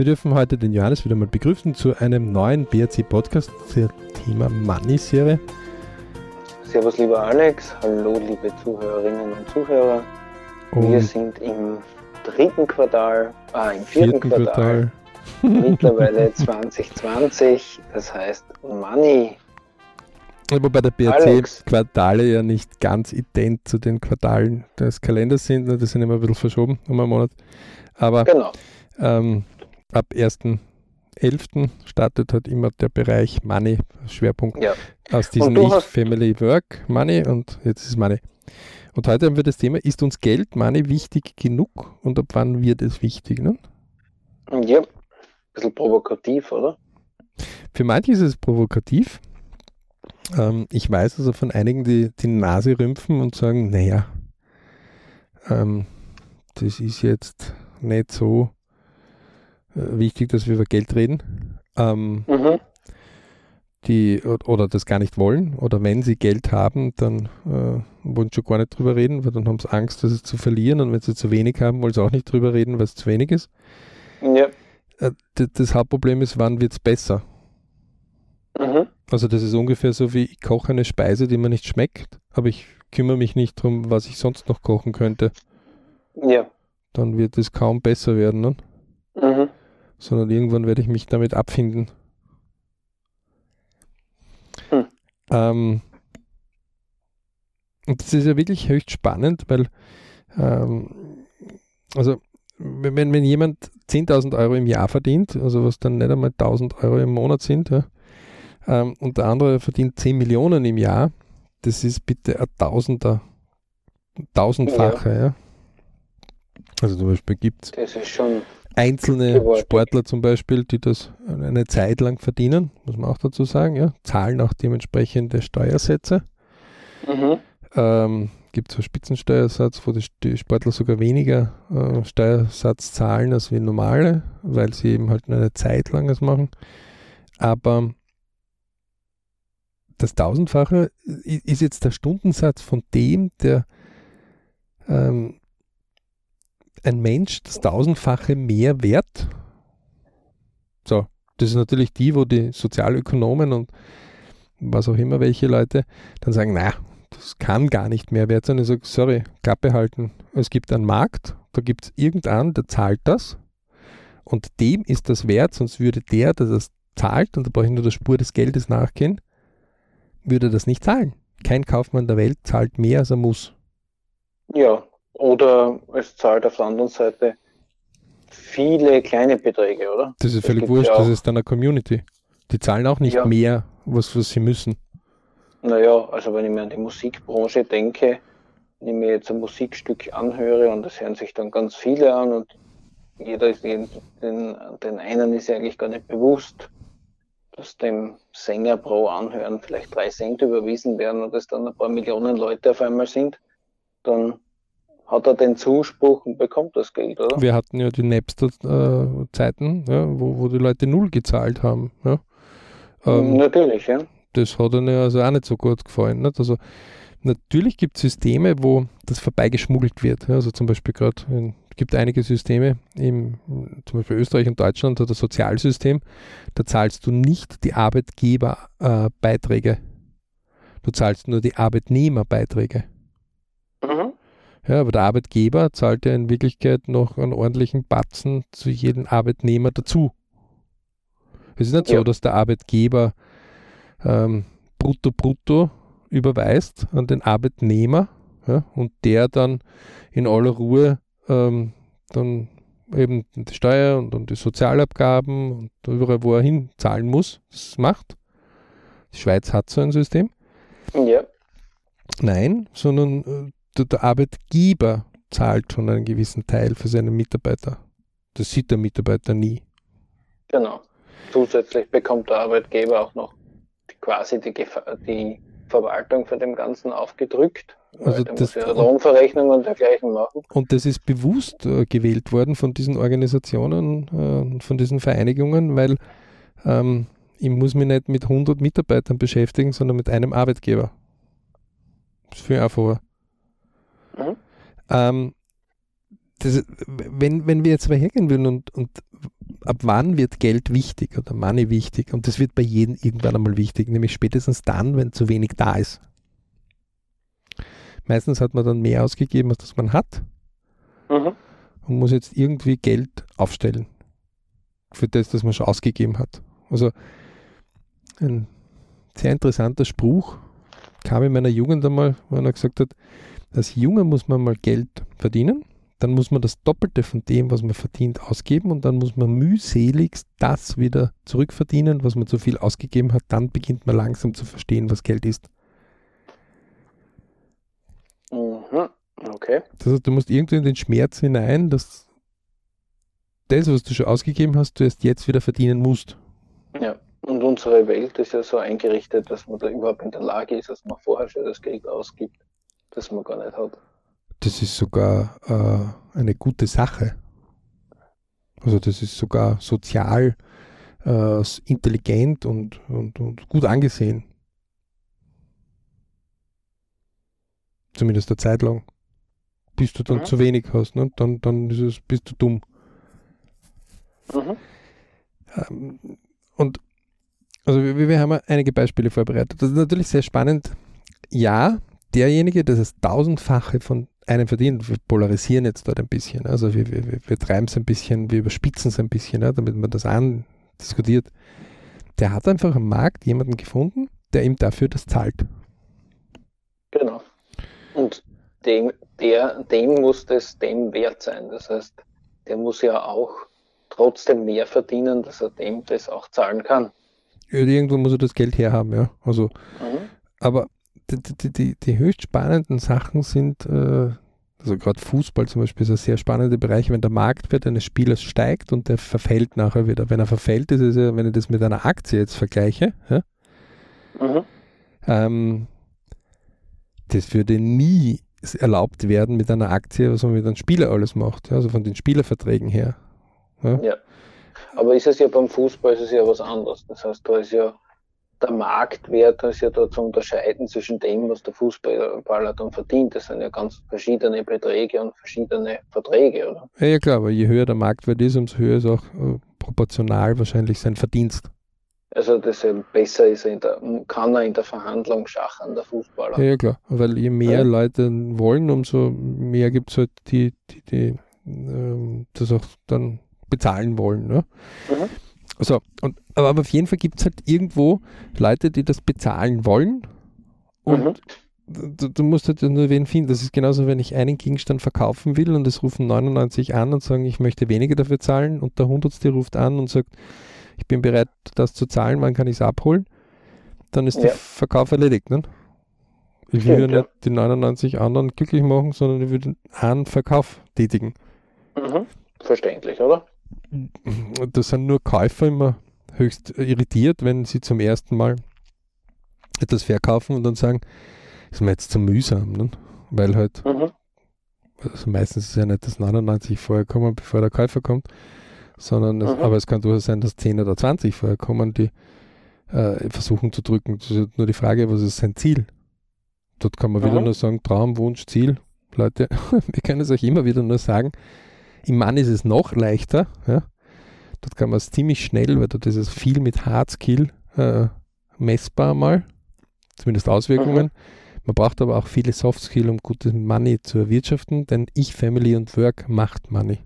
Wir dürfen heute den Johannes wieder mal begrüßen zu einem neuen BRC-Podcast zum Thema Money-Serie. Servus, lieber Alex. Hallo, liebe Zuhörerinnen und Zuhörer. Und wir sind im dritten Quartal, ah, im vierten, vierten Quartal, Quartal. mittlerweile 2020. Das heißt Money. Wobei der BRC-Quartale ja nicht ganz ident zu den Quartalen des Kalenders sind. Ne, das sind immer ein bisschen verschoben um einen Monat. Aber genau. ähm, ab 1.11. startet halt immer der Bereich Money, Schwerpunkt ja. aus diesem Ich, Family, Work, Money und jetzt ist Money. Und heute haben wir das Thema, ist uns Geld, Money wichtig genug und ab wann wird es wichtig? Ne? Ja, ein bisschen provokativ, oder? Für manche ist es provokativ. Ähm, ich weiß also von einigen, die die Nase rümpfen und sagen, naja, ähm, das ist jetzt nicht so wichtig, dass wir über Geld reden. Ähm, mhm. Die oder das gar nicht wollen oder wenn sie Geld haben, dann äh, wollen sie schon gar nicht drüber reden, weil dann haben sie Angst, das zu verlieren und wenn sie zu wenig haben, wollen sie auch nicht drüber reden, weil es zu wenig ist. Ja. Äh, das Hauptproblem ist, wann wird es besser? Mhm. Also das ist ungefähr so wie ich koche eine Speise, die mir nicht schmeckt, aber ich kümmere mich nicht darum, was ich sonst noch kochen könnte. Ja. Dann wird es kaum besser werden. Ne? Mhm sondern irgendwann werde ich mich damit abfinden. Hm. Ähm, und das ist ja wirklich höchst spannend, weil ähm, also wenn, wenn jemand 10.000 Euro im Jahr verdient, also was dann nicht einmal 1.000 Euro im Monat sind, ja, ähm, und der andere verdient 10 Millionen im Jahr, das ist bitte ein Tausender, tausendfache. Ja. ja. Also zum Beispiel gibt es. Das ist schon einzelne. Sportler zum Beispiel, die das eine Zeit lang verdienen, muss man auch dazu sagen, ja, zahlen auch dementsprechende Steuersätze. Mhm. Ähm, gibt es einen Spitzensteuersatz, wo die, Sportler sogar weniger äh, Steuersatz zahlen als wie normale, weil sie eben halt nur eine Zeit lang das machen. Aber das Tausendfache ist jetzt der Stundensatz von dem, der ähm, ein Mensch das tausendfache mehr wert? So, das ist natürlich die, wo die Sozialökonomen und was auch immer welche Leute dann sagen, na, das kann gar nicht mehr wert sein. Ich sage, sorry, Klappe halten. Es gibt einen Markt, da gibt es irgendeinen, der zahlt das und dem ist das wert, sonst würde der, der das zahlt, und da brauche ich nur der Spur des Geldes nachgehen, würde das nicht zahlen. Kein Kaufmann der Welt zahlt mehr, als er muss. Ja, oder es zahlt auf der anderen Seite viele kleine Beträge, oder? Das ist völlig wurscht, ja das ist dann eine Community. Die zahlen auch nicht ja. mehr, was, was sie müssen. Naja, also wenn ich mir an die Musikbranche denke, wenn ich mir jetzt ein Musikstück anhöre und das hören sich dann ganz viele an und jeder ist den, den, den einen ist ja eigentlich gar nicht bewusst, dass dem Sänger pro Anhören vielleicht drei Cent überwiesen werden und es dann ein paar Millionen Leute auf einmal sind, dann hat er den Zuspruch und bekommt das Geld, oder? Wir hatten ja die Napster-Zeiten, ja, wo, wo die Leute null gezahlt haben. Ja. Ähm, natürlich, ja. Das hat ihnen also auch nicht so gut gefallen. Nicht? Also natürlich gibt es Systeme, wo das vorbeigeschmuggelt wird. Ja. Also zum Beispiel gerade, es gibt einige Systeme, im, zum Beispiel Österreich und Deutschland hat das Sozialsystem, da zahlst du nicht die Arbeitgeberbeiträge. Äh, du zahlst nur die Arbeitnehmerbeiträge. Ja, aber der Arbeitgeber zahlt ja in Wirklichkeit noch einen ordentlichen Batzen zu jedem Arbeitnehmer dazu. Es ist nicht ja. so, dass der Arbeitgeber ähm, brutto brutto überweist an den Arbeitnehmer ja, und der dann in aller Ruhe ähm, dann eben die Steuer und, und die Sozialabgaben und überall, wo er hinzahlen muss, das macht. Die Schweiz hat so ein System. Ja. Nein, sondern äh, der, Arbeitgeber zahlt schon einen gewissen Teil für seine Mitarbeiter. Das sieht der Mitarbeiter nie. Genau. Zusätzlich bekommt der Arbeitgeber auch noch quasi die, die Verwaltung für dem Ganzen aufgedrückt. Also das, muss ja Lohnverrechnung und dergleichen machen. Und das ist bewusst äh, gewählt worden von diesen Organisationen, äh, von diesen Vereinigungen, weil ähm, ich muss mich nicht mit 100 Mitarbeitern beschäftigen, sondern mit einem Arbeitgeber. Das ist viel einfacher. Ähm, das, wenn, wenn wir jetzt mal hergehen würden und, und ab wann wird Geld wichtig oder Money wichtig? Und das wird bei jedem irgendwann einmal wichtig, nämlich spätestens dann, wenn zu wenig da ist. Meistens hat man dann mehr ausgegeben, als das man hat. Mhm. Und muss jetzt irgendwie Geld aufstellen. Für das, das man schon ausgegeben hat. Also ein sehr interessanter Spruch kam in meiner Jugend einmal, wo einer gesagt hat, als Junge muss man mal Geld verdienen, dann muss man das Doppelte von dem, was man verdient, ausgeben und dann muss man mühseligst das wieder zurückverdienen, was man zu viel ausgegeben hat. Dann beginnt man langsam zu verstehen, was Geld ist. Mhm. Okay. Das heißt, du musst irgendwie in den Schmerz hinein, dass das, was du schon ausgegeben hast, du erst jetzt wieder verdienen musst. Ja, und unsere Welt ist ja so eingerichtet, dass man da überhaupt in der Lage ist, dass man vorher schon das Geld ausgibt, das man gar nicht hat. Das ist sogar äh, eine gute Sache. Also das ist sogar sozial äh, intelligent und, und, und gut angesehen. Zumindest eine Zeit lang. Bis du dann mhm. zu wenig hast, ne? dann, dann ist es, bist du dumm. Mhm. Ähm, und also wir, wir haben einige Beispiele vorbereitet. Das ist natürlich sehr spannend. Ja, derjenige, der das tausendfache von einem verdient, wir polarisieren jetzt dort ein bisschen. Also wir, wir, wir treiben es ein bisschen, wir überspitzen es ein bisschen, ja, damit man das andiskutiert. Der hat einfach am Markt jemanden gefunden, der ihm dafür das zahlt. Genau. Und dem, der, dem muss das dem wert sein. Das heißt, der muss ja auch trotzdem mehr verdienen, dass er dem das auch zahlen kann. Irgendwo muss er das Geld herhaben, ja. Also, mhm. aber die, die, die, höchst spannenden Sachen sind, äh, also gerade Fußball zum Beispiel ist ein sehr spannender Bereich, wenn der Marktwert eines Spielers steigt und der verfällt nachher wieder. Wenn er verfällt, ist es ja, wenn ich das mit einer Aktie jetzt vergleiche, ja, mhm. ähm, das würde nie erlaubt werden mit einer Aktie, was man mit einem Spieler alles macht, ja, also von den Spielerverträgen her. Ja. ja. Aber ist es ja beim Fußball ist es ja was anderes. Das heißt, da ist ja der Marktwert ist ja da zu unterscheiden zwischen dem, was der Fußballer dann verdient. Das sind ja ganz verschiedene Beträge und verschiedene Verträge, oder? Ja, klar, aber je höher der Marktwert ist, umso höher ist auch äh, proportional wahrscheinlich sein Verdienst. Also das besser ist er der, kann er in der Verhandlung schachern, der Fußballer. Ja, ja klar, weil je mehr ja. Leute wollen, umso mehr gibt es halt die, die, die ähm, das auch dann bezahlen wollen. Ne? Mhm. So, und, aber auf jeden Fall gibt es halt irgendwo Leute, die das bezahlen wollen und mhm. du, du, musst halt nur wen finden. Das ist genauso, wenn ich einen Gegenstand verkaufen will und es rufen 99 an und sagen, ich möchte weniger dafür zahlen und der Hundertste ruft an und sagt, ich bin bereit, das zu zahlen, wann kann ich es abholen? Dann ist ja. der Verkauf erledigt. Ne? Ich will ja nicht die 99 anderen glücklich machen, sondern ich will einen Verkauf tätigen. Mhm. Verständlich, oder? Da sind nur Käufer immer höchst irritiert, wenn sie zum ersten Mal etwas verkaufen und dann sagen, ist mir jetzt zu mühsam, ne? weil halt, mhm. also meistens ist ja nicht das 99 vorher kommen, bevor der Käufer kommt, sondern, es, mhm. aber es kann durchaus sein, dass 10 oder 20 vorher kommen, die äh, versuchen zu drücken. Das ist nur die Frage, was ist sein Ziel? Dort kann man mhm. wieder nur sagen, Traum, Wunsch, Ziel. Leute, wir können es euch immer wieder nur sagen, im Mann ist es noch leichter. Ja. Dort kann man es ziemlich schnell, weil dort ist es viel mit Hard Skill äh, messbar mal, zumindest Auswirkungen. Mhm. Man braucht aber auch viele Soft Skill, um gutes Money zu erwirtschaften, denn ich, Family und Work macht Money.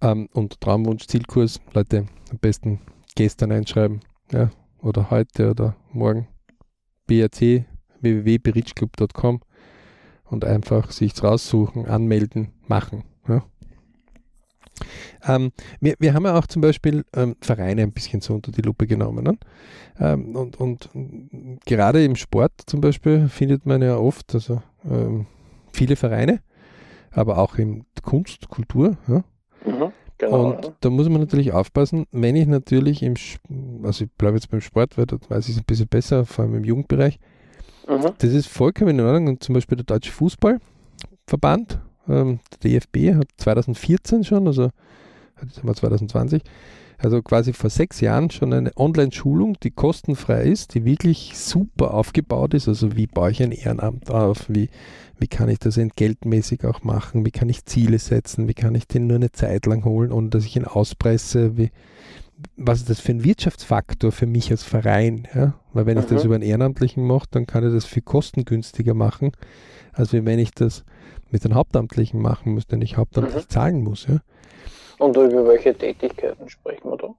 Ähm, und Traumwunsch, Zielkurs, Leute, am besten gestern einschreiben, ja, oder heute oder morgen. BRC www.berichclub.com und einfach sich raussuchen, anmelden, machen. Ja. Ähm, wir, wir haben ja auch zum Beispiel ähm, Vereine ein bisschen so unter die Lupe genommen. Ne? Ähm, und, und, gerade im Sport zum Beispiel findet man ja oft also, ähm, viele Vereine, aber auch in Kunst, Kultur. Ja? Mhm, genau, und da muss man natürlich aufpassen, wenn ich natürlich im, also ich bleibe jetzt beim Sport, weil dort weiß ich es ein bisschen besser, vor allem im Jugendbereich, Mhm. Das ist vollkommen in Ordnung. Und zum Beispiel der Deutsche Fußballverband, ähm, der DFB, hat 2014 schon, also Dezember 2020, also quasi vor sechs Jahren schon eine Online-Schulung, die kostenfrei ist, die wirklich super aufgebaut ist. Also wie baue ich ein Ehrenamt auf, wie, wie kann ich das entgeltmäßig auch machen, wie kann ich Ziele setzen, wie kann ich den nur eine Zeit lang holen, ohne dass ich ihn auspresse, wie, was ist das für ein Wirtschaftsfaktor für mich als Verein? Ja? Weil wenn mhm. ich das mhm. über einen Ehrenamtlichen mache, dann kann ich das viel kostengünstiger machen, als wenn ich das mit einem Hauptamtlichen machen muss, den ich hauptamtlich mhm. zahlen muss. Ja? Und über welche Tätigkeiten sprechen wir da?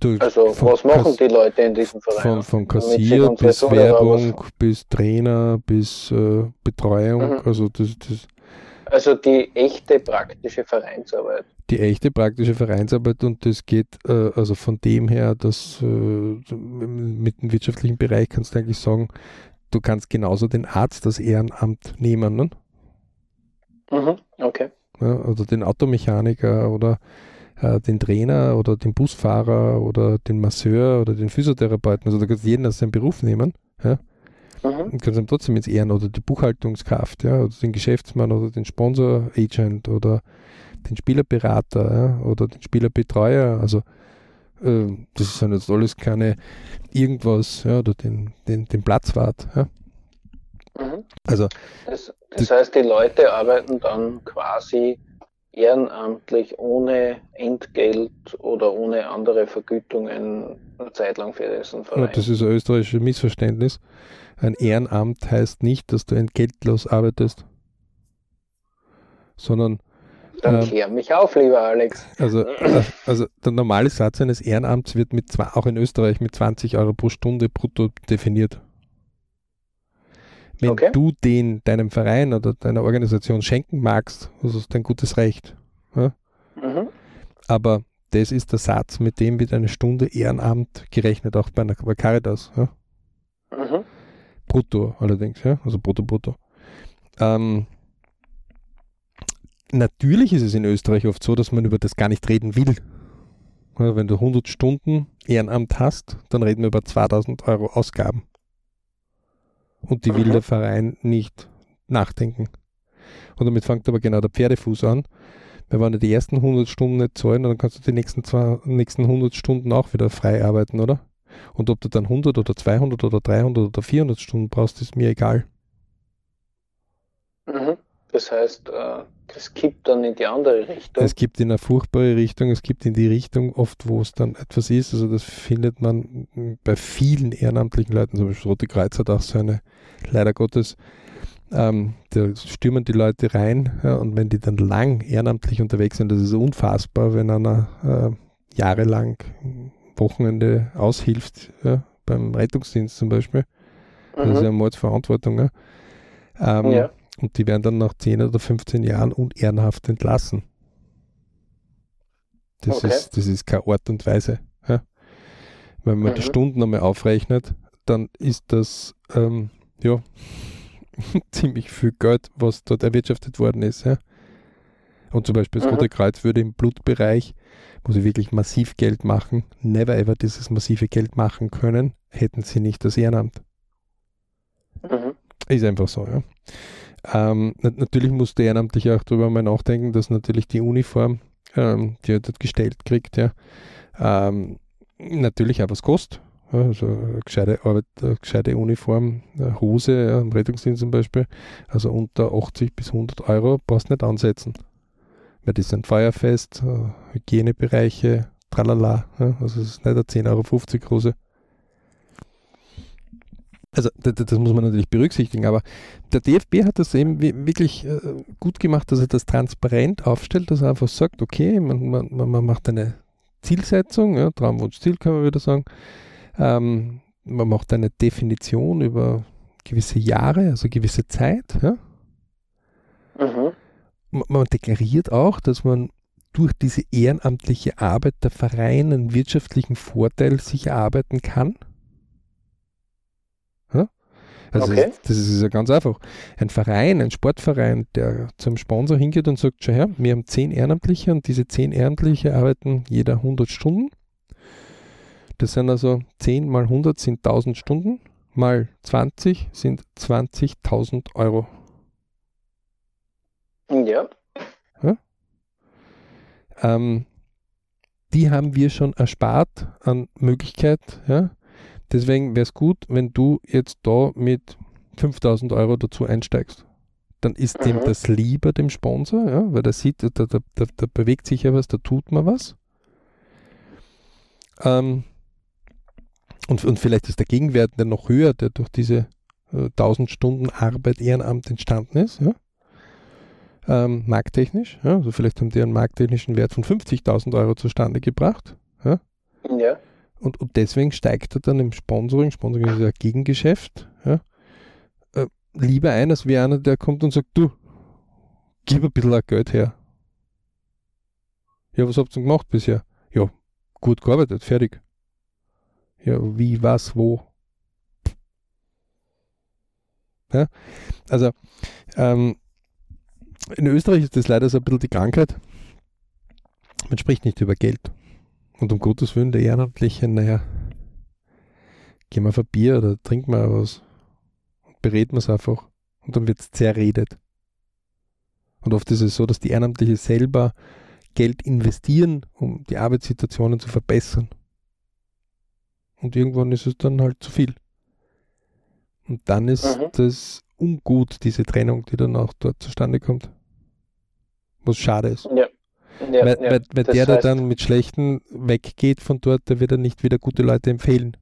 Du, also was machen Kass die Leute in diesem Verein? Von, von Kassier bis Werbung, bis Trainer, bis äh, Betreuung. Mhm. Also, das, das also die echte praktische Vereinsarbeit. Die echte praktische Vereinsarbeit und das geht äh, also von dem her, dass äh, mit dem wirtschaftlichen Bereich kannst du eigentlich sagen, du kannst genauso den Arzt das Ehrenamt nehmen. Ne? Mhm, okay ja, oder den Automechaniker oder äh, den Trainer oder den Busfahrer oder den Masseur oder den Physiotherapeuten. Also da kannst du jeden aus seinem Beruf nehmen. Ja? Mhm. Kannst ihm trotzdem ins Ehren oder die Buchhaltungskraft, ja, oder den Geschäftsmann oder den Sponsor-Agent oder den Spielerberater ja, oder den Spielerbetreuer. Also äh, das sind jetzt alles keine irgendwas, ja, oder den, den, den Platzwart. Ja. Mhm. Also das, das heißt, die Leute arbeiten dann quasi ehrenamtlich ohne Entgelt oder ohne andere Vergütungen eine Zeit lang für diesen Verein. Ja, das ist ein österreichisches Missverständnis. Ein Ehrenamt heißt nicht, dass du entgeltlos arbeitest, sondern dann ähm, klär mich auf, lieber Alex. Also, äh, also der normale Satz eines Ehrenamts wird mit auch in Österreich mit 20 Euro pro Stunde brutto definiert. Wenn okay. du den deinem Verein oder deiner Organisation schenken magst, das ist dein gutes Recht. Ja? Mhm. Aber das ist der Satz, mit dem wird eine Stunde Ehrenamt gerechnet, auch bei einer bei Caritas. Ja? Mhm. Brutto allerdings, ja? also brutto, brutto. Ähm, natürlich ist es in Österreich oft so, dass man über das gar nicht reden will. Ja, wenn du 100 Stunden Ehrenamt hast, dann reden wir über 2000 Euro Ausgaben. Und die will der Verein nicht nachdenken. Und damit fängt aber genau der Pferdefuß an. Weil wenn du die ersten 100 Stunden nicht zahlen, dann kannst du die nächsten, zwei, nächsten 100 Stunden auch wieder frei arbeiten, oder? Und ob du dann 100 oder 200 oder 300 oder 400 Stunden brauchst, ist mir egal. Mhm. Das heißt, äh, es kippt dann in die andere Richtung. Es gibt in eine furchtbare Richtung, es gibt in die Richtung oft, wo es dann etwas ist. Also das findet man bei vielen ehrenamtlichen Leuten, zum Beispiel Rote Kreuz hat auch so eine, leider Gottes, ähm, da stürmen die Leute rein ja, und wenn die dann lang ehrenamtlich unterwegs sind, das ist unfassbar, wenn einer äh, jahrelang Wochenende aushilft, ja, beim Rettungsdienst zum Beispiel. Mhm. Das ist ja Mordsverantwortung. Ja. Ähm, ja. Und die werden dann nach 10 oder 15 Jahren unehrenhaft entlassen. Das, okay. ist, das ist keine Art und Weise. Ja? Wenn man mhm. die Stunden einmal aufrechnet, dann ist das ähm, ja, ziemlich viel Geld, was dort erwirtschaftet worden ist. Ja? Und zum Beispiel das mhm. Rote Kreuz würde im Blutbereich, wo sie wirklich massiv Geld machen, never ever dieses massive Geld machen können, hätten sie nicht das Ehrenamt. Mhm. Ist einfach so, ja. Ähm, natürlich musste Ehrenamtliche auch darüber mal nachdenken, dass natürlich die Uniform, ähm, die er dort gestellt kriegt, ja, ähm, natürlich auch was kostet. Also eine gescheite Arbeit, eine gescheite Uniform, eine Hose, ja, im Rettungsdienst zum Beispiel, also unter 80 bis 100 Euro brauchst nicht ansetzen. Weil die sind feuerfest, äh, Hygienebereiche, tralala, also es ist nicht eine 10,50 Euro Hose. Also das, das, muss man natürlich berücksichtigen, aber der DFB hat das eben wirklich äh, gut gemacht, dass er das transparent aufstellt, dass er einfach sagt, okay, man, man, man macht eine Zielsetzung, ja, Traumwunsch, Ziel kann man wieder sagen, ähm, man macht eine Definition über gewisse Jahre, also gewisse Zeit. Ja. Mhm. Man, deklariert auch, dass man durch diese ehrenamtliche Arbeit der Verein einen wirtschaftlichen Vorteil sich erarbeiten kann. Also okay. das, ist ja ganz einfach. Ein Verein, ein Sportverein, der zum Sponsor hingeht und sagt, schau her, wir haben zehn Ehrenamtliche und diese zehn Ehrenamtliche arbeiten jeder 100 Stunden. Das sind also 10 mal 100 sind 1000 Stunden, mal 20 sind 20.000 Euro. Ja. ja? Ähm, die haben wir schon erspart an Möglichkeit. Ja? Deswegen wäre es gut, wenn du jetzt da mit 5000 Euro dazu einsteigst. Dann ist mhm. dem das lieber, dem Sponsor, ja? weil der sieht, da, da, da, da bewegt sich ja was, da tut man was. Ähm, und, und vielleicht ist der Gegenwert der noch höher, der durch diese äh, 1000 Stunden Arbeit Ehrenamt entstanden ist. Ja? Ähm, markttechnisch. Ja? Also vielleicht haben die einen markttechnischen Wert von 50.000 Euro zustande gebracht. Ja? ja. Und, und deswegen steigt er dann im Sponsoring, Sponsoring ist ja Gegengeschäft, ja? Äh, lieber ein, als wie einer, der kommt und sagt, du, gib ein bisschen Geld her. Ja, was habt ihr gemacht bisher? Ja, gut gearbeitet, fertig. Ja, wie, was, wo? Ja, also, ähm, in Österreich ist das leider so ein bisschen die Krankheit. Man spricht nicht über Geld. Und um Gottes Willen, der Ehrenamtliche, naja, gehen wir auf ein Bier oder trinken wir was. Und bereden wir es einfach. Und dann wird es zerredet. Und oft ist es so, dass die Ehrenamtliche selber Geld investieren, um die Arbeitssituationen zu verbessern. Und irgendwann ist es dann halt zu viel. Und dann ist mhm. das ungut, diese Trennung, die dann auch dort zustande kommt was schade ist. Ja. Ja, weil, ja, weil, weil der, der dann mit Schlechten weggeht von dort, der wird dann nicht wieder gute Leute empfehlen.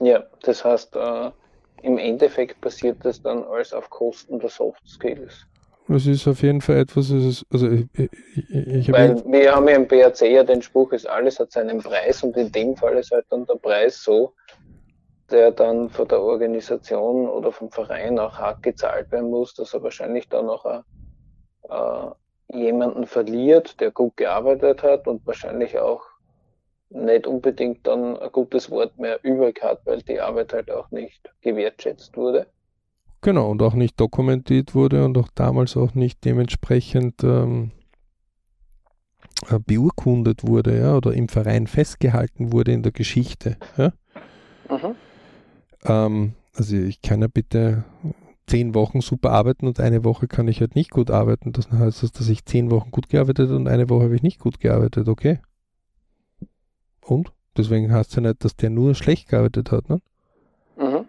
Ja, das heißt, äh, im Endeffekt passiert das dann alles auf Kosten der Soft Skills. Es ist auf jeden Fall etwas, also ich, ich, ich Weil wir haben ja im BRC ja den Spruch, ist alles hat seinen Preis und in dem Fall ist halt dann der Preis so, der dann von der Organisation oder vom Verein auch hart gezahlt werden muss, dass er wahrscheinlich dann auch ein äh, jemanden verliert, der gut gearbeitet hat und wahrscheinlich auch nicht unbedingt dann ein gutes Wort mehr übrig hat, weil die Arbeit halt auch nicht gewertschätzt wurde. Genau, und auch nicht dokumentiert wurde und auch damals auch nicht dementsprechend ähm, äh, beurkundet wurde, ja, oder im Verein festgehalten wurde in der Geschichte. Ja? Mhm. Ähm, also ich kann ja bitte zehn Wochen super arbeiten und eine Woche kann ich halt nicht gut arbeiten. Das heißt, dass ich zehn Wochen gut gearbeitet und eine Woche habe ich nicht gut gearbeitet, okay? Und? Deswegen heißt es ja nicht, dass der nur schlecht gearbeitet hat, ne? Mhm.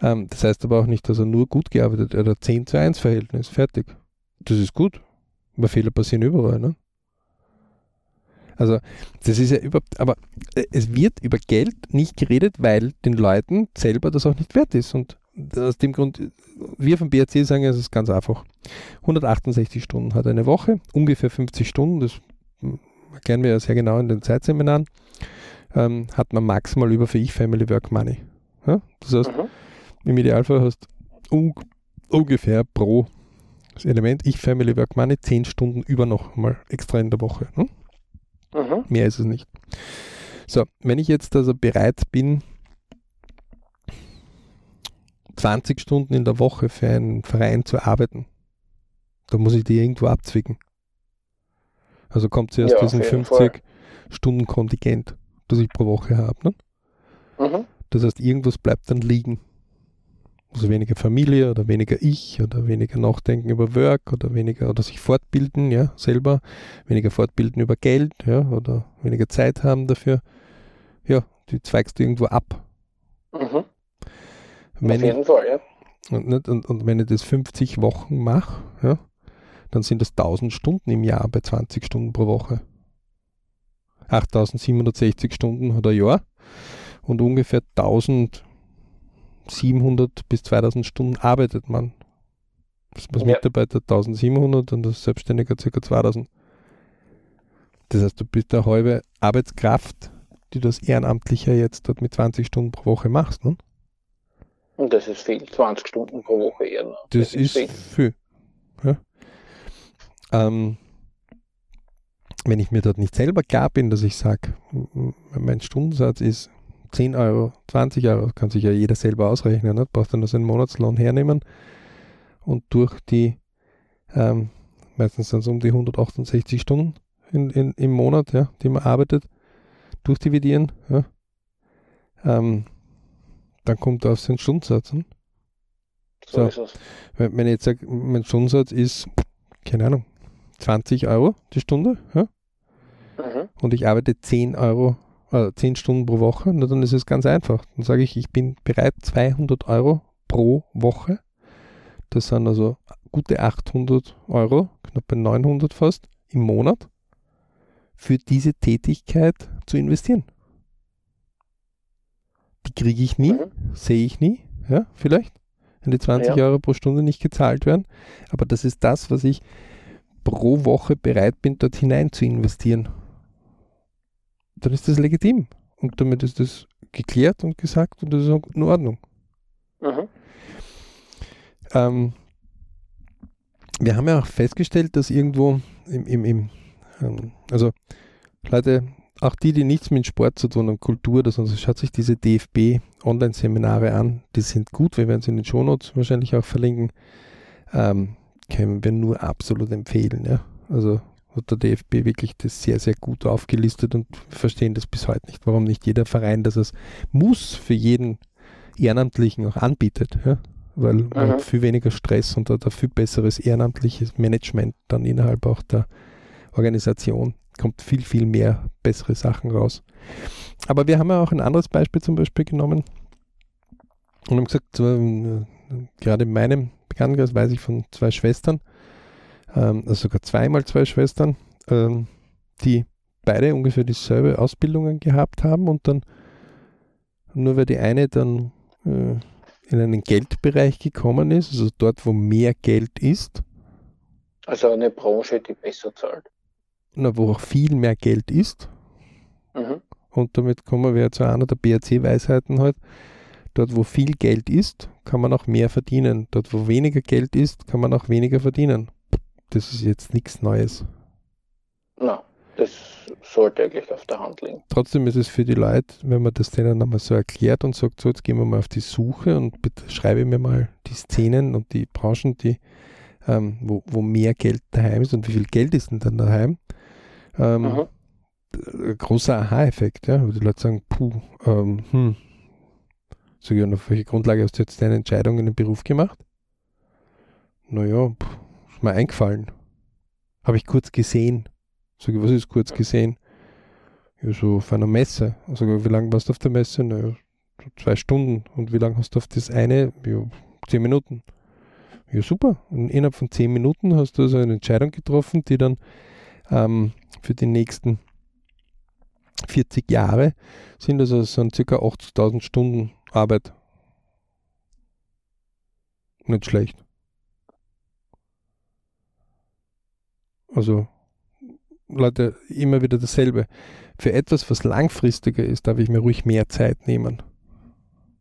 Ähm, das heißt aber auch nicht, dass er nur gut gearbeitet hat. Er hat 10 zu 1 Verhältnis, fertig. Das ist gut. Aber Fehler passieren überall, ne? Also, das ist ja überhaupt, aber äh, es wird über Geld nicht geredet, weil den Leuten selber das auch nicht wert ist. Und aus dem Grund, wir vom BRC sagen, es ist ganz einfach. 168 Stunden hat eine Woche, ungefähr 50 Stunden, das erklären wir ja sehr genau in den Zeitseminaren, ähm, hat man maximal über für ich Family Work Money. Ja? Das heißt, mhm. im Idealfall hast du un ungefähr pro Element ich Family Work Money 10 Stunden über noch mal extra in der Woche. Ne? Mhm. Mehr ist es nicht. So, wenn ich jetzt also bereit bin, 20 Stunden in der Woche für einen Verein zu arbeiten, da muss ich die irgendwo abzwicken. Also kommt zuerst ja, diesen 50 Fall. Stunden Kontingent, das ich pro Woche habe. Ne? Mhm. Das heißt, irgendwas bleibt dann liegen. Also weniger Familie oder weniger ich oder weniger nachdenken über Work oder weniger oder sich fortbilden, ja, selber, weniger fortbilden über Geld, ja, oder weniger Zeit haben dafür. Ja, die zweigst du irgendwo ab. Mhm. Wenn Auf jeden ich, Fall, ja. Und, und, und, wenn ich das 50 Wochen mache, ja, dann sind das 1000 Stunden im Jahr bei 20 Stunden pro Woche. 8760 Stunden hat ein Jahr und ungefähr 1700 bis 2000 Stunden arbeitet man. Das ist ja. Mitarbeiter 1700 und das Selbstständiger ca. 2000. Das heißt, du bist eine halbe Arbeitskraft, die du als Ehrenamtlicher jetzt dort mit 20 Stunden pro Woche machst. Ne? Und das ist viel, 20 Stunden pro Woche eher. Das, das ist, viel. viel. Ja. Ähm, wenn ich mir dort nicht selber klar bin, dass ich sage, mein Stundensatz ist 10 Euro, 20 Euro, kann sich ja jeder selber ausrechnen, ne? braucht dann nur seinen Monatslohn hernehmen und durch die, ähm, meistens sind es um die 168 Stunden in, in, im Monat, ja, die man arbeitet, durchdividieren, ja, ähm, dann kommt er auf seinen Stundensatz. Hm? So, so wenn, wenn, ich jetzt sage, mein Stundensatz ist, keine Ahnung, 20 Euro die Stunde, ja? Mhm. und ich arbeite 10 Euro, äh, 10 Stunden pro Woche, na, dann ist es ganz einfach. Dann sage ich, ich bin bereit, 200 Euro pro Woche, das sind also gute 800 Euro, knapp bei 900 fast, im Monat, für diese Tätigkeit zu investieren. Die kriege ich nie, mhm. sehe ich nie, ja, vielleicht, wenn die 20 ja. Euro pro Stunde nicht gezahlt werden. Aber das ist das, was ich pro Woche bereit bin, dort hinein zu investieren. Dann ist das legitim. Und damit ist das geklärt und gesagt und das ist in Ordnung. Mhm. Ähm, wir haben ja auch festgestellt, dass irgendwo im, im, im ähm, also Leute, auch die, die nichts mit Sport zu tun haben, Kultur oder sonst, schaut sich diese DFB-Online-Seminare an. Die sind gut, wir werden sie in den Shownotes wahrscheinlich auch verlinken. Ähm, können wir nur absolut empfehlen. Ja? Also hat der DFB wirklich das sehr, sehr gut aufgelistet und verstehen das bis heute nicht, warum nicht jeder Verein, das es muss für jeden Ehrenamtlichen auch anbietet. Ja? Weil mhm. man hat viel weniger Stress und hat ein viel besseres ehrenamtliches Management dann innerhalb auch der Organisation kommt viel, viel mehr bessere Sachen raus. Aber wir haben ja auch ein anderes Beispiel zum Beispiel genommen und haben gesagt, so, äh, gerade in meinem Bekanntenkreis weiß ich von zwei Schwestern, ähm, also sogar zweimal zwei Schwestern, ähm, die beide ungefähr dieselbe Ausbildungen gehabt haben und dann nur weil die eine dann äh, in einen Geldbereich gekommen ist, also dort, wo mehr Geld ist. Also eine Branche, die besser zahlt na, wo auch viel mehr Geld ist. Mhm. Und damit kommen wir zu einer der BRC-Weisheiten halt. Dort, wo viel Geld ist, kann man auch mehr verdienen. Dort, wo weniger Geld ist, kann man auch weniger verdienen. Das ist jetzt nichts Neues. Na, das sollte eigentlich auf der Hand liegen. Trotzdem ist es für die Leute, wenn man das denen einmal so erklärt und sagt, so, jetzt gehen wir mal auf die Suche und bitte schreibe mir mal die Szenen und die Branchen, die, ähm, wo, wo mehr Geld daheim ist und wie viel Geld ist denn dann daheim, ähm, großer Aha-Effekt, ja, wo die Leute sagen, puh, ähm, hm, sag ich, auf welche Grundlage hast du jetzt deine Entscheidung in den Beruf gemacht? Naja, ist mir eingefallen. Habe ich kurz gesehen. Sag ich, was ist kurz gesehen? Ja, so auf einer Messe. Sag ich, wie lange warst du auf der Messe? Naja, so zwei Stunden. Und wie lange hast du auf das eine? Ja, zehn Minuten. Ja, super. Und innerhalb von zehn Minuten hast du also eine Entscheidung getroffen, die dann ähm, für die nächsten 40 Jahre sind also sind ca. 80.000 Stunden Arbeit. Nicht schlecht. Also, Leute, immer wieder dasselbe. Für etwas, was langfristiger ist, darf ich mir ruhig mehr Zeit nehmen.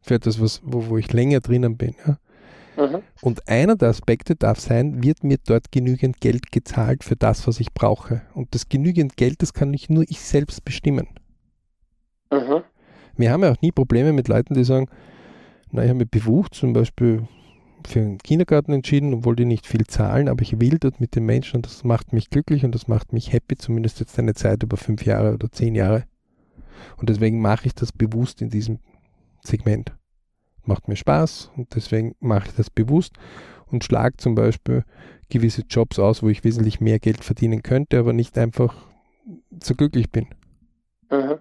Für etwas, was, wo, wo ich länger drinnen bin. Ja? Mhm. Und einer der Aspekte darf sein, wird mir dort genügend Geld gezahlt für das, was ich brauche. Und das genügend Geld, das kann nicht nur ich selbst bestimmen. Mhm. Wir haben ja auch nie Probleme mit Leuten, die sagen, na, ich habe mich bebucht, zum Beispiel für einen Kindergarten entschieden, obwohl die nicht viel zahlen, aber ich will dort mit den Menschen und das macht mich glücklich und das macht mich happy, zumindest jetzt eine Zeit über fünf Jahre oder zehn Jahre. Und deswegen mache ich das bewusst in diesem Segment macht mir Spaß und deswegen mache ich das bewusst und schlage zum Beispiel gewisse Jobs aus, wo ich wesentlich mehr Geld verdienen könnte, aber nicht einfach so glücklich bin. Mhm.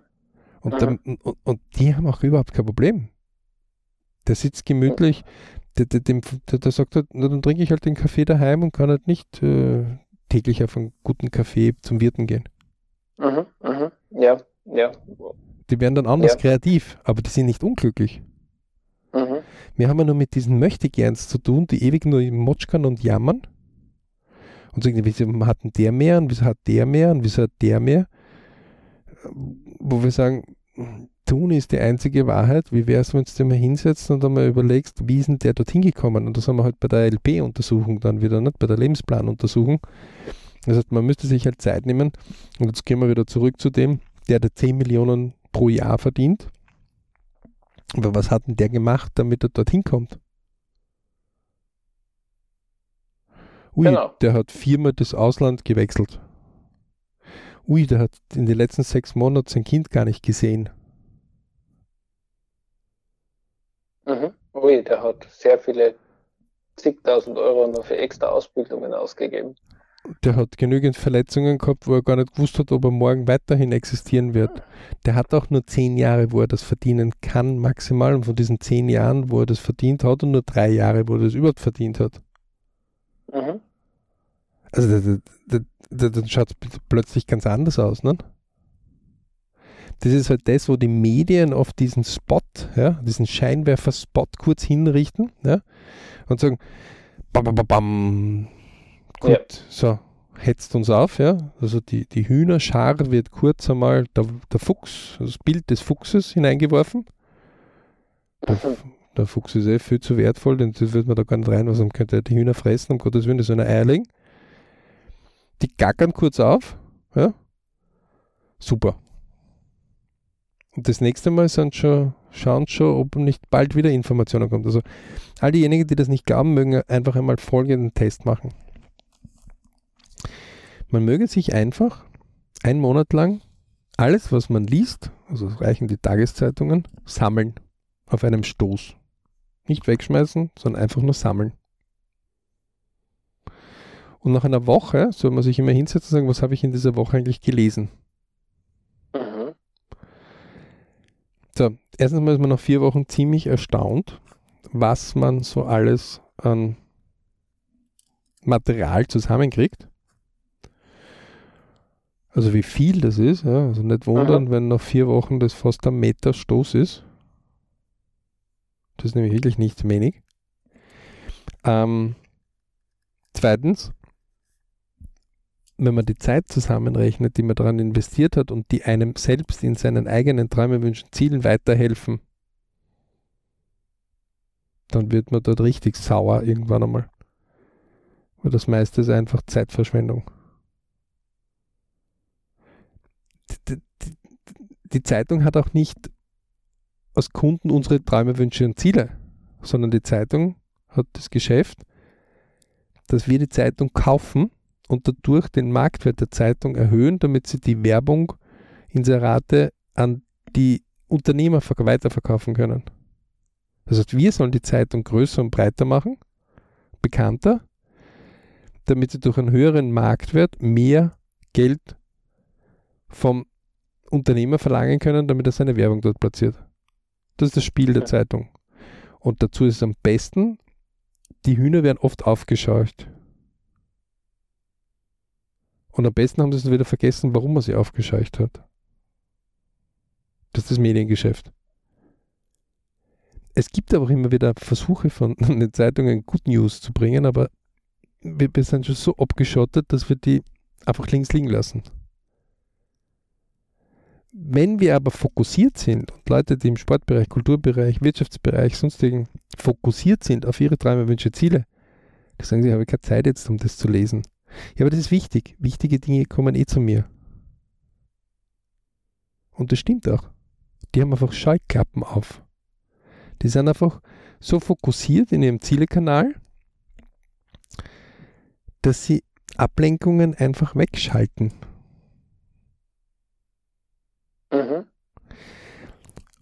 Und, mhm. Dann, und, und, die haben auch überhaupt kein Problem. Der sitzt gemütlich, der, der, der, der sagt halt, na, dann trinke ich halt den Kaffee daheim und kann halt nicht äh, täglich auf einen guten Kaffee zum Wirten gehen. Mhm, mhm. Ja, ja. Die werden dann anders ja. kreativ, aber die sind nicht unglücklich. Mhm. Wir haben ja nur mit diesen Möchtegerns zu tun, die ewig nur motschkern und jammern. Und sagen, wieso hat denn der mehr und wieso hat der mehr und wieso hat der mehr? Wo wir sagen, tun ist die einzige Wahrheit. Wie wäre es, wenn du dir mal hinsetzt und einmal überlegst, wie ist denn der dorthin gekommen? Und das haben wir halt bei der LP-Untersuchung dann wieder, nicht bei der Lebensplanuntersuchung. Das heißt, man müsste sich halt Zeit nehmen. Und jetzt gehen wir wieder zurück zu dem, der der 10 Millionen pro Jahr verdient aber was hat denn der gemacht, damit er dorthin kommt? Ui, genau. der hat viermal das Ausland gewechselt. Ui, der hat in den letzten sechs Monaten sein Kind gar nicht gesehen. Mhm. Ui, der hat sehr viele zigtausend Euro noch für extra Ausbildungen ausgegeben. der hat genügend Verletzungen gehabt, wo er gar nicht gewusst hat, ob er morgen weiterhin existieren wird. Der hat auch nur zehn Jahre, wo er das verdienen kann, maximal. Und von diesen zehn Jahren, wo er das verdient hat, und nur drei Jahre, wo er das überhaupt verdient hat. Mhm. Also, dann schaut es plötzlich ganz anders aus, ne? Das ist halt das, wo die Medien auf diesen Spot, ja, diesen Scheinwerfer-Spot kurz hinrichten, ja, und sagen, bam, bam, bam, Gut, ja. so, hetzt uns auf, ja. Also die, die Hühnerschar wird kurz einmal der, der Fuchs, das Bild des Fuchses hineingeworfen. Der, der, Fuchs ist eh viel zu wertvoll, denn das wird man da gar nicht rein, was man könnte die Hühner fressen, um Gottes Willen, das ist eine Eierling. Die gackern kurz auf, ja. Super. Und das nächste Mal sind schon, schauen schon, ob nicht bald wieder Informationen kommt. Also all diejenigen, die das nicht glauben, mögen einfach einmal folgenden Test machen. Man möge sich einfach einen Monat lang alles, was man liest, also reichen die Tageszeitungen, sammeln auf einem Stoß. Nicht wegschmeißen, sondern einfach nur sammeln. Und nach einer Woche soll man sich immer hinsetzen und sagen, was habe ich in dieser Woche eigentlich gelesen? Mhm. So, erstens mal ist man nach vier Wochen ziemlich erstaunt, was man so alles an Material zusammenkriegt. Also wie viel das ist, ja. Also nicht wundern, Aha. wenn nach vier Wochen das fast ein Meter Stoß ist. Das ist nämlich wirklich nicht wenig. Ähm, zweitens, wenn man die Zeit zusammenrechnet, die man daran investiert hat und die einem selbst in seinen eigenen Träumen, Wünschen, Zielen weiterhelfen, dann wird man dort richtig sauer irgendwann einmal. Weil das meiste ist einfach Zeitverschwendung. die, die Zeitung hat auch nicht als Kunden unsere Träume, Wünsche und Ziele, sondern die Zeitung hat das Geschäft, dass wir die Zeitung kaufen und dadurch den Marktwert der Zeitung erhöhen, damit sie die Werbung Inserate an die Unternehmer weiterverkaufen können. Das heißt, wir sollen die Zeitung größer und breiter machen, bekannter, damit sie durch einen höheren Marktwert mehr Geld vom Unternehmer verlangen können, damit er seine Werbung dort platziert. Das ist das Spiel der Zeitung. Und dazu ist es am besten, die Hühner werden oft aufgescheucht. Und am besten haben sie es wieder vergessen, warum man sie aufgescheucht hat. Das ist das Mediengeschäft. Es gibt aber auch immer wieder Versuche von den Zeitungen, Good News zu bringen, aber wir, wir sind schon so abgeschottet, dass wir die einfach links liegen lassen. Wenn wir aber fokussiert sind und Leute, die im Sportbereich, Kulturbereich, Wirtschaftsbereich, sonstigen fokussiert sind auf ihre Träume, Wünsche, Ziele, die sagen sie, ich habe keine Zeit jetzt, um das zu lesen. Ja, aber das ist wichtig. Wichtige Dinge kommen eh zu mir. Und das stimmt auch. Die haben einfach Schallklappen auf. Die sind einfach so fokussiert in ihrem Zielekanal, dass sie Ablenkungen einfach wegschalten. Mhm.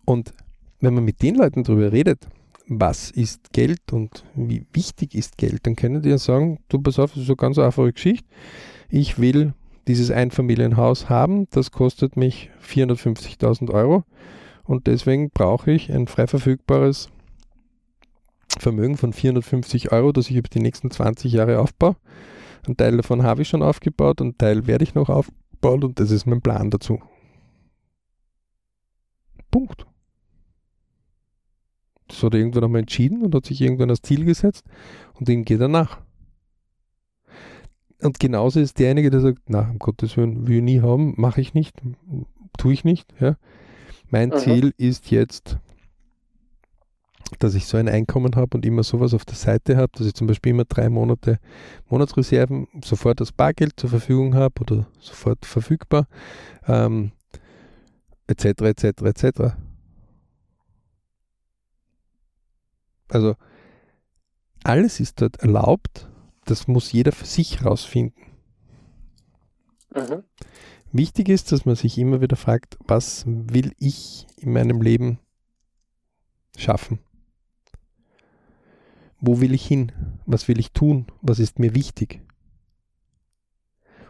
Und wenn man mit den Leuten darüber redet, was ist Geld und wie wichtig ist Geld, dann können die ja sagen, du pass auf, das ist eine ganz einfache Geschichte. Ich will dieses Einfamilienhaus haben, das kostet mich 450.000 Euro und deswegen brauche ich ein frei verfügbares Vermögen von 450 Euro, das ich über die nächsten 20 Jahre aufbaue. Ein Teil davon habe ich schon aufgebaut, ein Teil werde ich noch aufbauen und das ist mein Plan dazu. Punkt. Das hat er irgendwann einmal entschieden und hat sich irgendwann als Ziel gesetzt und dem geht er nach. Und genauso ist derjenige, der sagt, na, um Gottes Willen, will ich nie haben, mache ich nicht, tue ich nicht. Ja. Mein mhm. Ziel ist jetzt, dass ich so ein Einkommen habe und immer sowas auf der Seite habe, dass ich zum Beispiel immer drei Monate Monatsreserven sofort als Bargeld zur Verfügung habe oder sofort verfügbar. Ähm, etc., etc., etc. Also alles ist dort erlaubt, das muss jeder für sich rausfinden. Mhm. Wichtig ist, dass man sich immer wieder fragt, was will ich in meinem Leben schaffen? Wo will ich hin? Was will ich tun? Was ist mir wichtig?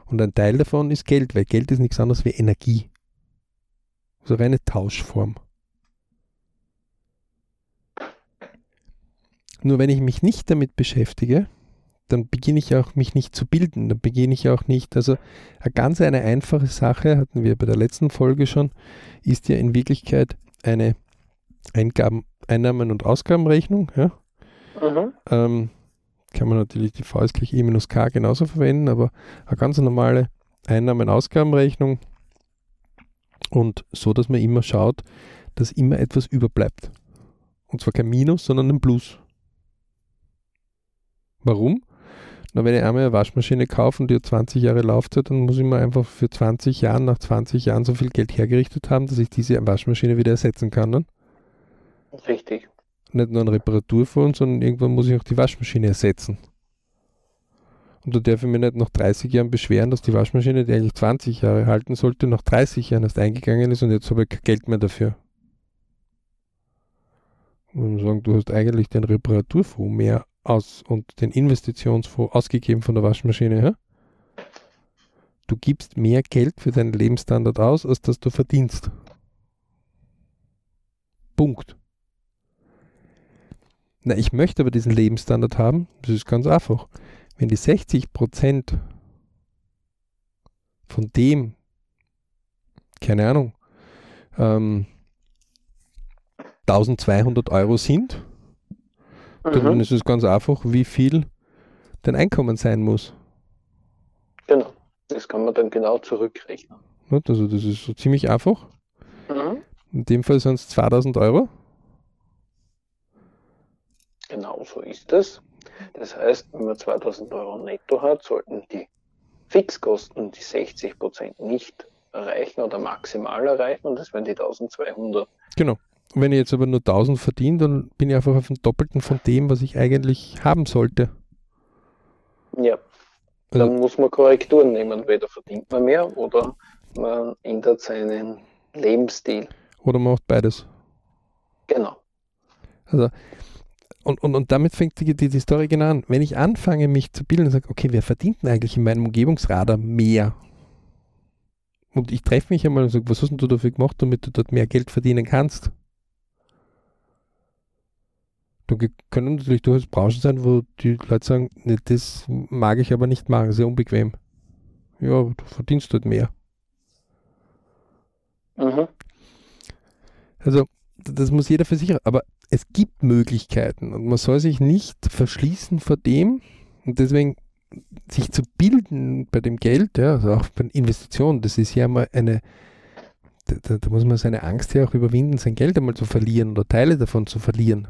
Und ein Teil davon ist Geld, weil Geld ist nichts anderes wie Energie. So also reine Tauschform. Nur wenn ich mich nicht damit beschäftige, dann beginne ich auch mich nicht zu bilden, dann beginne ich auch nicht, also eine ganz eine einfache Sache, hatten wir bei der letzten Folge schon, ist ja in Wirklichkeit eine Eingaben, Einnahmen- und Ausgabenrechnung. Ja? Mhm. Ähm, kann man natürlich die V ist gleich E minus K genauso verwenden, aber eine ganz normale Einnahmen-Ausgabenrechnung und so, dass man immer schaut, dass immer etwas überbleibt. Und zwar kein Minus, sondern ein Plus. Warum? Na, wenn ich einmal eine Waschmaschine kaufe und die hat 20 Jahre Laufzeit, dann muss ich mir einfach für 20 Jahre, nach 20 Jahren so viel Geld hergerichtet haben, dass ich diese Waschmaschine wieder ersetzen kann. Ne? Richtig. Nicht nur ein Reparaturfonds, sondern irgendwann muss ich auch die Waschmaschine ersetzen. Und da darf ich mich nicht nach 30 Jahren beschweren, dass die Waschmaschine, die eigentlich 20 Jahre halten sollte, nach 30 Jahren erst eingegangen ist und jetzt habe ich kein Geld mehr dafür. Und sagen, du hast eigentlich den Reparaturfonds mehr aus und den Investitionsfonds ausgegeben von der Waschmaschine. Ja? Du gibst mehr Geld für deinen Lebensstandard aus, als dass du verdienst. Punkt. Na, ich möchte aber diesen Lebensstandard haben. Das ist ganz einfach. Wenn die 60 Prozent von dem, keine Ahnung, ähm, 1200 Euro sind, Mhm. Dann ist es ganz einfach, wie viel dein Einkommen sein muss. Genau. Das kann man dann genau zurückrechnen. Also das ist so ziemlich einfach. Mhm. In dem Fall sind es 2000 Euro. Genau so ist es. Das heißt, wenn man 2000 Euro netto hat, sollten die Fixkosten die 60 Prozent nicht erreichen oder maximal erreichen und das wären die 1200. Genau. Wenn ich jetzt aber nur 1000 verdiene, dann bin ich einfach auf dem Doppelten von dem, was ich eigentlich haben sollte. Ja. Also dann muss man Korrekturen nehmen. Entweder verdient man mehr oder man ändert seinen Lebensstil. Oder man macht beides. Genau. Also, und, und, und damit fängt die, die, die Story genau an. Wenn ich anfange, mich zu bilden und sage, okay, wer verdient denn eigentlich in meinem Umgebungsradar mehr? Und ich treffe mich einmal und sage, was hast denn du dafür gemacht, damit du dort mehr Geld verdienen kannst? Da können natürlich durchaus Branchen sein, wo die Leute sagen, nee, das mag ich aber nicht machen, sehr unbequem. Ja, du verdienst dort mehr. Mhm. Also, das muss jeder für sich, aber es gibt Möglichkeiten und man soll sich nicht verschließen vor dem und deswegen sich zu bilden bei dem Geld, ja, also auch bei Investitionen, das ist ja mal eine, da, da muss man seine Angst ja auch überwinden, sein Geld einmal zu verlieren oder Teile davon zu verlieren.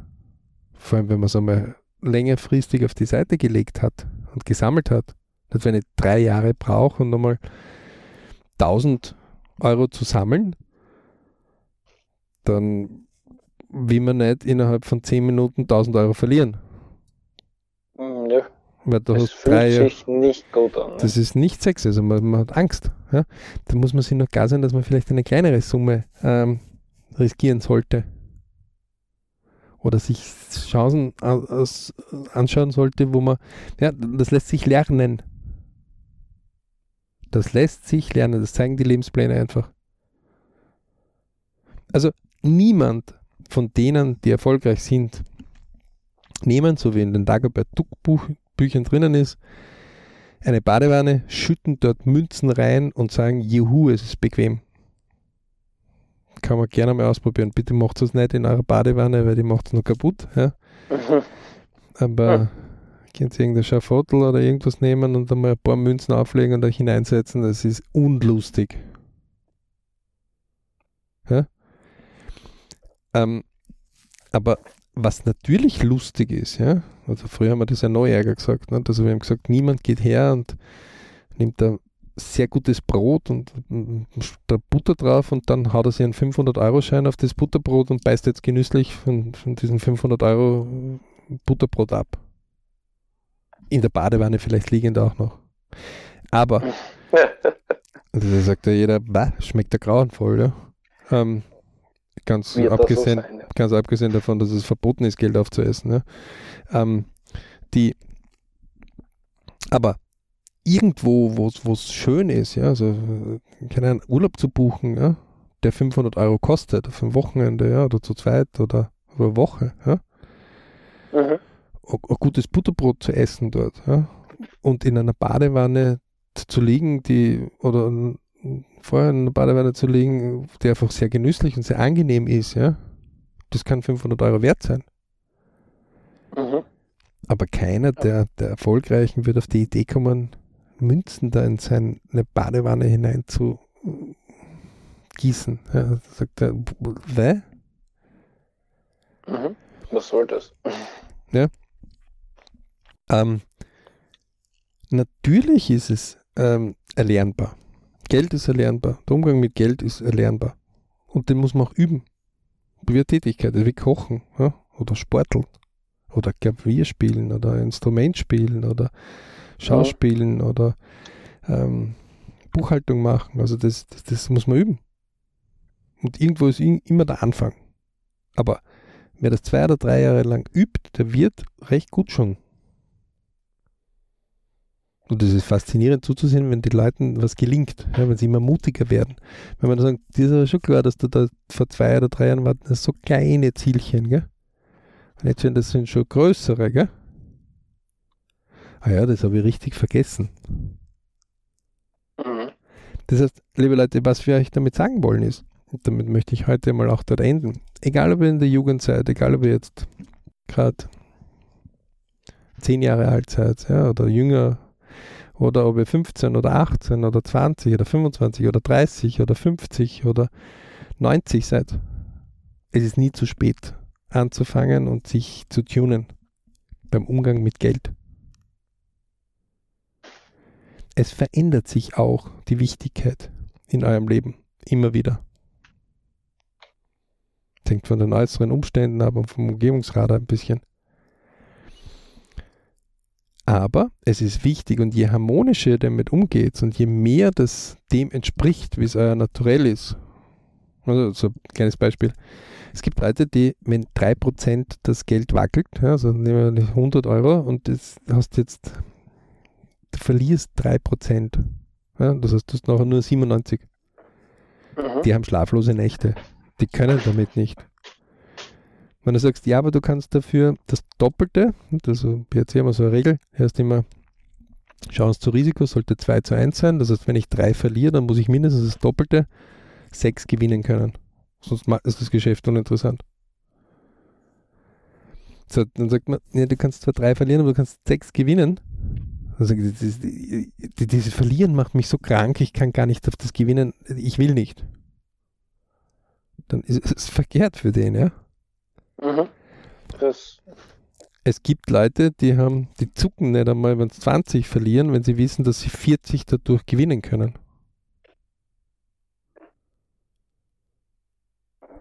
Vor allem, wenn man es einmal längerfristig auf die Seite gelegt hat und gesammelt hat. Dass wenn ich drei Jahre brauche und nochmal 1000 Euro zu sammeln, dann will man nicht innerhalb von 10 Minuten 1000 Euro verlieren. Mm, ja. Weil das fühlt drei, sich nicht gut an. Ne? Das ist nicht sexy, also man, man, hat Angst. Ja? Da muss man sich noch klar sein, dass man vielleicht eine kleinere Summe ähm, riskieren sollte oder sich Chancen anschauen sollte, wo man, ja, das lässt sich lernen. Das lässt sich lernen, das zeigen die Lebenspläne einfach. Also niemand von denen, die erfolgreich sind, nehmen, so wie in den Dagobert Duck Büchern drinnen ist, eine Badewanne, schütten dort Münzen rein und sagen, juhu, es ist bequem kann man gerne mal ausprobieren. Bitte macht es nicht in eurer Badewanne, weil die macht es noch kaputt. Ja? Mhm. Aber ja. könnt ihr irgendein Schafottel oder irgendwas nehmen und dann mal ein paar Münzen auflegen und euch hineinsetzen. Das ist unlustig. Ja? Ähm, aber was natürlich lustig ist, ja, also früher haben wir das ja Neuärger gesagt, ne? also wir haben gesagt, niemand geht her und nimmt da sehr gutes Brot und da Butter drauf und dann haut er sich einen 500-Euro-Schein auf das Butterbrot und beißt jetzt genüsslich von, von diesem 500 Euro Butterbrot ab. In der Badewanne vielleicht liegend auch noch. Aber, also da sagt ja jeder, schmeckt der grauenvoll, ja. Ähm, ganz, abgesehen, so sein, ja. ganz abgesehen davon, dass es verboten ist, Geld aufzuessen. Ja. Ähm, die, aber irgendwo, wo es schön ist, ja, also keinen Urlaub zu buchen, ja, der 500 Euro kostet, für ein Wochenende, ja, oder zu zweit oder über eine Woche, ja. Mhm. Ein gutes Butterbrot zu essen dort, ja. Und in einer Badewanne zu liegen, die, oder vorher in einer Badewanne zu liegen, die einfach sehr genüsslich und sehr angenehm ist, ja. Das kann 500 Euro wert sein. Mhm. Aber keiner der, der Erfolgreichen wird auf die Idee kommen, Münzen da in seine Badewanne hinein zu gießen. Ja, sagt er, wä? Mhm. Was soll das? Ja. Ähm, natürlich ist es ähm, erlernbar. Geld ist erlernbar. Der Umgang mit Geld ist erlernbar. Und den muss man auch üben. Wie Tätigkeit, wie Kochen ja? oder Sporteln oder Klavier spielen oder Instrument spielen oder Schauspielen ja. oder ähm, Buchhaltung machen. Also das, das, das, muss man üben. Und irgendwo ist immer der Anfang. Aber wer das zwei oder drei Jahre lang übt, der wird recht gut schon. Und es ist faszinierend zuzusehen, wenn den Leuten was gelingt, ja, wenn sie immer mutiger werden. Wenn man sagt, das ist aber schon klar, dass du da vor zwei oder drei Jahren waren das so kleine Zielchen, gell? Und jetzt sind das schon größere, gell? Ah ja, das habe ich richtig vergessen. Mhm. Das heißt, liebe Leute, was wir euch damit sagen wollen ist, und damit möchte ich heute mal auch dort enden, egal ob ihr in der Jugend seid, egal ob ihr jetzt gerade zehn Jahre alt seid ja, oder jünger, oder ob ihr 15 oder 18 oder 20 oder 25 oder 30 oder 50 oder 90 seid, es ist nie zu spät anzufangen und sich zu tunen beim Umgang mit Geld es verändert sich auch die Wichtigkeit in eurem Leben immer wieder. Hängt von den äußeren Umständen ab und vom Umgebungsradar ein bisschen. Aber es ist wichtig und je harmonischer ihr damit umgeht und je mehr das dem entspricht, wie es euer Naturell ist. Also so ein kleines Beispiel. Es gibt Leute, die, wenn 3% das Geld wackelt, ja, also nehmen wir 100 Euro und das hast jetzt du verlierst 3%. Ja, das heißt, du hast nachher nur 97. Mhm. Die haben schlaflose Nächte. Die können damit nicht. Wenn du sagst, ja, aber du kannst dafür das Doppelte, also jetzt haben wir so eine Regel, erst immer Chance zu Risiko sollte 2 zu 1 sein. Das heißt, wenn ich 3 verliere, dann muss ich mindestens das Doppelte 6 gewinnen können. Sonst ist das Geschäft uninteressant. So, dann sagt man, ja, du kannst zwar 3 verlieren, aber du kannst 6 gewinnen. Also dieses, Verlieren macht mich so krank, ich kann gar nicht auf das Gewinnen, ich will nicht. Dann ist es verkehrt für den, ja. Mhm. Das es gibt Leute, die haben, die zucken nicht einmal, wenn sie 20 verlieren, wenn sie wissen, dass sie 40 dadurch gewinnen können.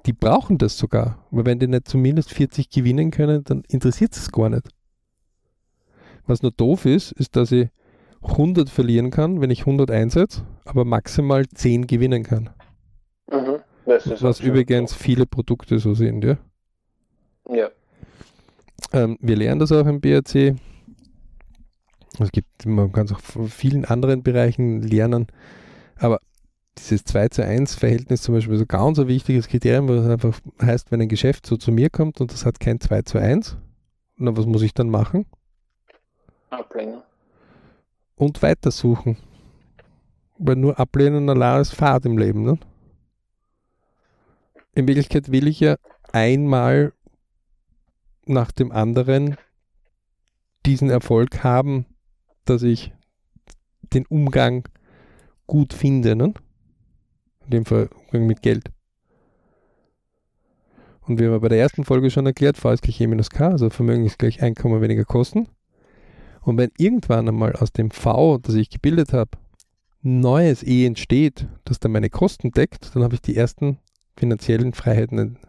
Die brauchen das sogar. Aber wenn die nicht zumindest 40 gewinnen können, dann interessiert es gar nicht. Was nur doof ist, ist, dass ich 100 verlieren kann, wenn ich 100 einsetze, aber maximal 10 gewinnen kann. Mhm, Was übrigens so. viele Produkte so sind, ja. Ja. Ähm, wir lernen das auch im BRC. Es gibt, man kann es auch von vielen anderen Bereichen lernen, aber dieses 2 zu 1 Verhältnis zum Beispiel ist ein ganz ein wichtiges Kriterium, was einfach heißt, wenn ein Geschäft so zu mir kommt und das hat kein 2 zu 1, na, was muss ich dann machen? Ablehnen. Und weitersuchen. Weil nur ablehnen allein ist Fahrt im Leben. Ne? In Wirklichkeit will ich ja einmal nach dem anderen diesen Erfolg haben, dass ich den Umgang gut finde. Ne? In dem Fall Umgang mit Geld. Und wir haben bei der ersten Folge schon erklärt, V ist gleich E minus K, also Vermögen ist gleich Einkommen weniger Kosten. Und wenn irgendwann einmal aus dem V, das ich gebildet habe, neues E entsteht, das dann meine Kosten deckt, dann habe ich die ersten finanziellen Freiheiten,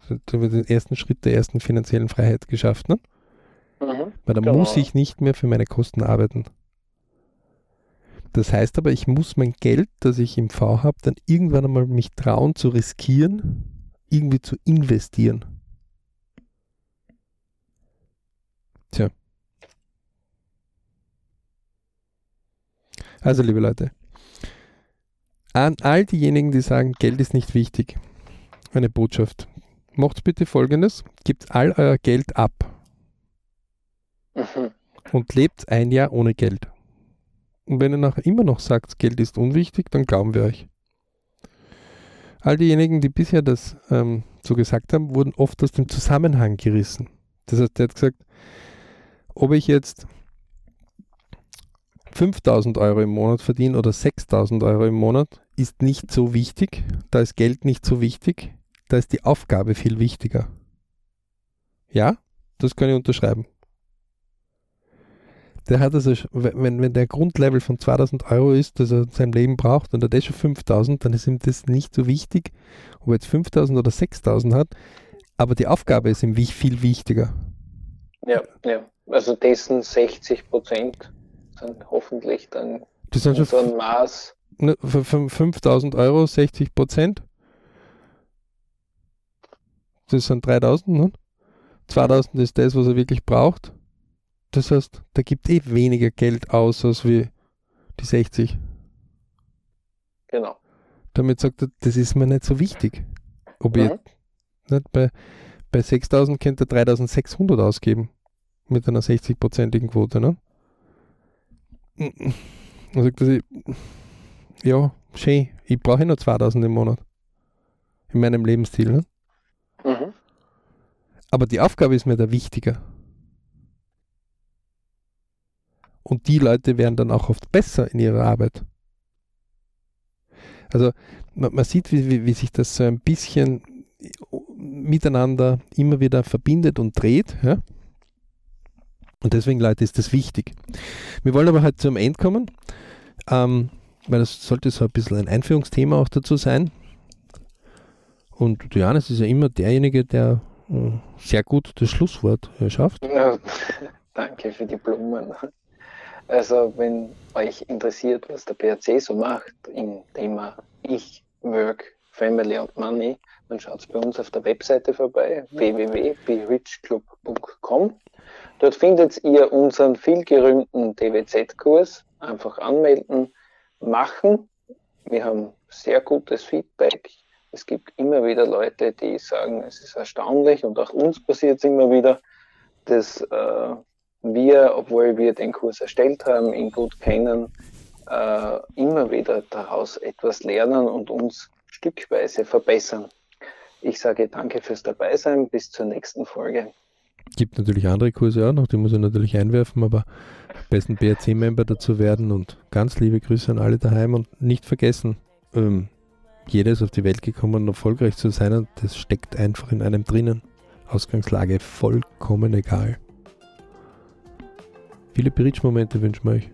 also den ersten Schritt der ersten finanziellen Freiheit geschafft. Ne? Mhm, Weil dann genau. muss ich nicht mehr für meine Kosten arbeiten. Das heißt aber, ich muss mein Geld, das ich im V habe, dann irgendwann einmal mich trauen zu riskieren, irgendwie zu investieren. Tja. Also, liebe Leute, an all diejenigen, die sagen, Geld ist nicht wichtig, eine Botschaft. Macht bitte folgendes: Gebt all euer Geld ab Mhm. und lebt ein Jahr ohne Geld. Und wenn ihr nachher immer noch sagt, Geld ist unwichtig, dann glauben wir euch. All diejenigen, die bisher das ähm, so gesagt haben, wurden oft aus dem Zusammenhang gerissen. Das heißt, der hat gesagt, ob ich jetzt 5000 Euro im Monat verdiene oder 6000 Euro im Monat, ist nicht so wichtig. Da ist Geld nicht so wichtig. Da ist die Aufgabe viel wichtiger. Ja, das kann ich unterschreiben. Der hat also, wenn, wenn der Grundlevel von 2000 Euro ist, das er in seinem Leben braucht, und er hat eh schon 5000, dann ist ihm das nicht so wichtig, ob er jetzt 5000 oder 6000 hat. Aber die Aufgabe ist ihm viel wichtiger. Ja, ja. Also dessen 60 Prozent sind hoffentlich dann Das sind schon so ein Maß. ne, für fün- 5000 Euro 60 Prozent. Das sind 3000, ne? 2000 ist das, was er wirklich braucht. Das heißt, da gibt eh weniger Geld aus, als wie die 60. Genau. Damit sagt er, das ist mir nicht so wichtig. Ob ich Mhm. nicht bei, bei 6000 könnte er 3600 ausgeben. Mit einer 60-prozentigen Quote, ne? Dann sagt er sich, ja, schön, ich brauche nur 2000 im Monat. In meinem Lebensstil, ne? Mhm. Aber die Aufgabe ist mir da wichtiger. Und die Leute werden dann auch oft besser in ihrer Arbeit. Also man, man sieht, wie, wie, wie sich das so ein bisschen miteinander immer wieder verbindet und dreht. Ja? Und deswegen, Leute, ist das wichtig. Wir wollen aber halt zum Ende kommen, ähm, weil das sollte so ein bisschen ein Einführungsthema auch dazu sein. Und Johannes ist ja immer derjenige, der äh, sehr gut das Schlusswort äh, schafft. Ja, danke für die Blumen. Also, wenn euch interessiert, was der PRC so macht im Thema Ich, Work, Family und Money, dann schaut bei uns auf der Webseite vorbei, www.berichclub.com. Dort findet ihr unseren vielgerühmten DWZ-Kurs. Einfach anmelden, machen. Wir haben sehr gutes Feedback. Es gibt immer wieder Leute, die sagen, es ist erstaunlich und auch uns passiert es immer wieder, dass äh, wir, obwohl wir den Kurs erstellt haben, ihn gut kennen, äh, immer wieder daraus etwas lernen und uns stückweise verbessern. Ich sage danke fürs Dabeisein. Bis zur nächsten Folge. Gibt natürlich andere Kurse auch noch, die muss ich natürlich einwerfen, aber besten BRC-Member dazu werden und ganz liebe Grüße an alle daheim und nicht vergessen, ähm, jeder ist auf die Welt gekommen, um erfolgreich zu sein und das steckt einfach in einem drinnen. Ausgangslage vollkommen egal. Viele Bridge-Momente wünschen wir euch.